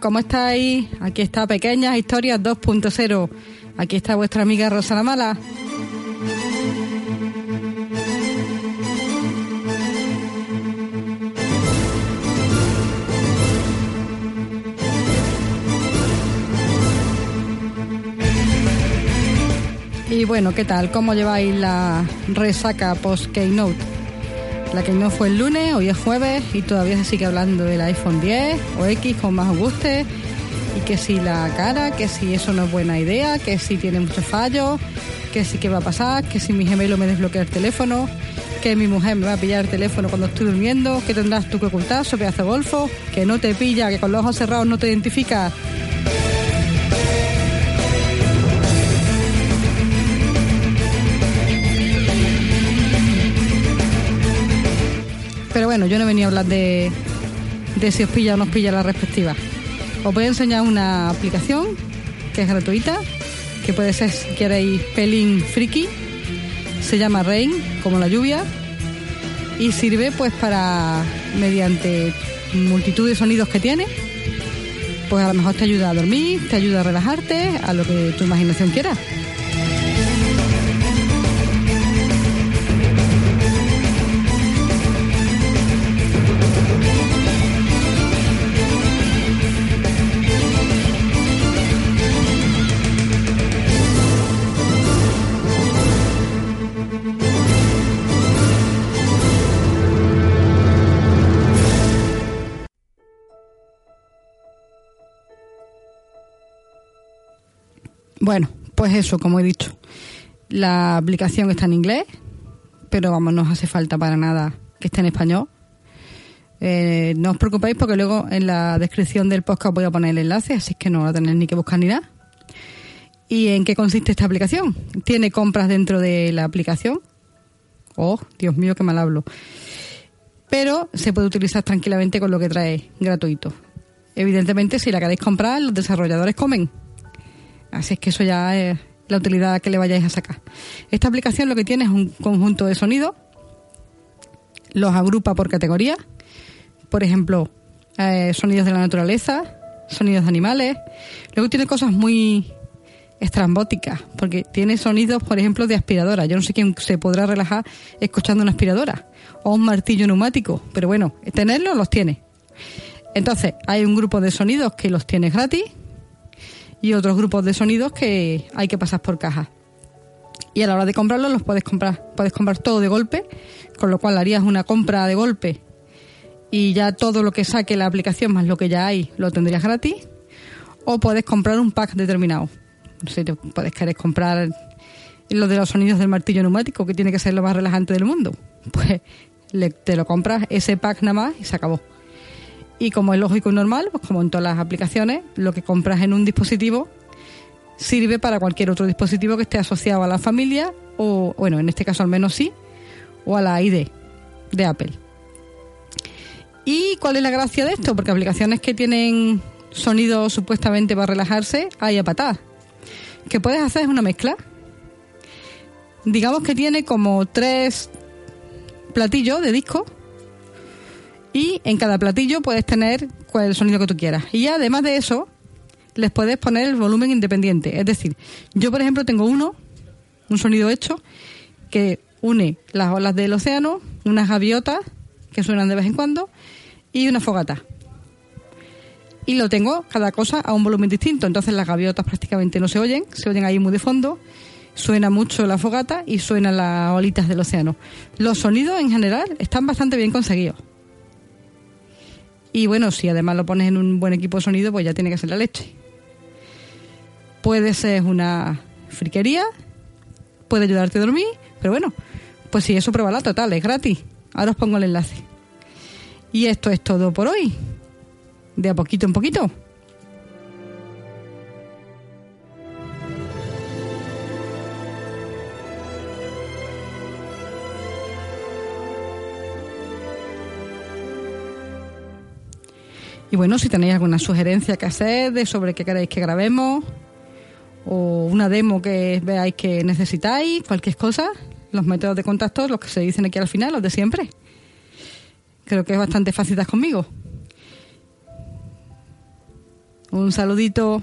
¿Cómo estáis? Aquí está Pequeñas Historias 2.0. Aquí está vuestra amiga Rosa la. Y bueno, ¿qué tal? ¿Cómo lleváis la resaca post-Keynote? La Keynote fue el lunes, hoy es jueves y todavía se sigue hablando del iPhone 10 o X, como más guste. Y que si la cara, que si eso no es buena idea, que si tiene muchos fallos, que si qué va a pasar, que si mi gemelo me desbloquea el teléfono, que mi mujer me va a pillar el teléfono cuando estoy durmiendo, que tendrás tú que ocultar, pedazo de golfo, que no te pilla, que con los ojos cerrados no te identifica. Pero bueno, yo no venía a hablar de, de si os pilla o no os pilla la respectiva. Os voy a enseñar una aplicación que es gratuita, que puede ser, si queréis, pelín friki. Se llama Rain, como la lluvia, y sirve pues para, mediante multitud de sonidos que tiene, pues a lo mejor te ayuda a dormir, te ayuda a relajarte, a lo que tu imaginación quiera. Bueno, pues eso, como he dicho. La aplicación está en inglés, pero vamos, no os hace falta para nada que esté en español. Eh, no os preocupéis porque luego en la descripción del podcast voy a poner el enlace, así que no la tenéis ni que buscar ni nada. ¿Y en qué consiste esta aplicación? Tiene compras dentro de la aplicación. Oh, Dios mío, qué mal hablo. Pero se puede utilizar tranquilamente con lo que trae gratuito. Evidentemente, si la queréis comprar, los desarrolladores comen. Así es que eso ya es la utilidad que le vayáis a sacar. Esta aplicación lo que tiene es un conjunto de sonidos, los agrupa por categorías, por ejemplo, eh, sonidos de la naturaleza, sonidos de animales. Luego tiene cosas muy estrambóticas, porque tiene sonidos, por ejemplo, de aspiradora. Yo no sé quién se podrá relajar escuchando una aspiradora o un martillo neumático, pero bueno, tenerlos los tiene. Entonces, hay un grupo de sonidos que los tienes gratis y otros grupos de sonidos que hay que pasar por caja. Y a la hora de comprarlos los puedes comprar, puedes comprar todo de golpe, con lo cual harías una compra de golpe y ya todo lo que saque la aplicación más lo que ya hay lo tendrías gratis. O puedes comprar un pack determinado. No sé, puedes querer comprar lo de los sonidos del martillo neumático, que tiene que ser lo más relajante del mundo. Pues te lo compras ese pack nada más y se acabó. Y como es lógico y normal, pues como en todas las aplicaciones, lo que compras en un dispositivo sirve para cualquier otro dispositivo que esté asociado a la familia o, bueno, en este caso al menos sí, o a la ID de Apple. ¿Y cuál es la gracia de esto? Porque aplicaciones que tienen sonido supuestamente para relajarse, hay a patadas. Que puedes hacer es una mezcla. Digamos que tiene como tres platillos de disco y en cada platillo puedes tener el sonido que tú quieras. Y además de eso, les puedes poner el volumen independiente. Es decir, yo por ejemplo tengo uno, un sonido hecho, que une las olas del océano, unas gaviotas que suenan de vez en cuando y una fogata. Y lo tengo cada cosa a un volumen distinto. Entonces las gaviotas prácticamente no se oyen, se oyen ahí muy de fondo. suena mucho la fogata y suenan las olitas del océano. Los sonidos en general están bastante bien conseguidos. Y bueno, si además lo pones en un buen equipo de sonido, pues ya tiene que ser la leche. Puede ser una friquería, puede ayudarte a dormir, pero bueno, pues si eso pruébala total, es gratis. Ahora os pongo el enlace. Y esto es todo por hoy. De a poquito en poquito. Y bueno, si tenéis alguna sugerencia que hacer de sobre qué queréis que grabemos o una demo que veáis que necesitáis, cualquier cosa, los métodos de contacto, los que se dicen aquí al final, los de siempre. Creo que es bastante fácil conmigo. Un saludito.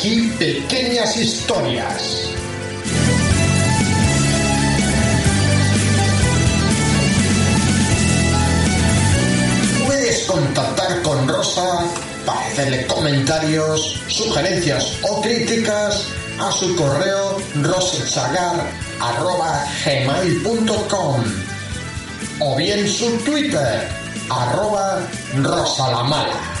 Aquí pequeñas historias. Puedes contactar con Rosa para hacerle comentarios, sugerencias o críticas a su correo rosachagar.gmail.com o bien su Twitter arroba rosalamala.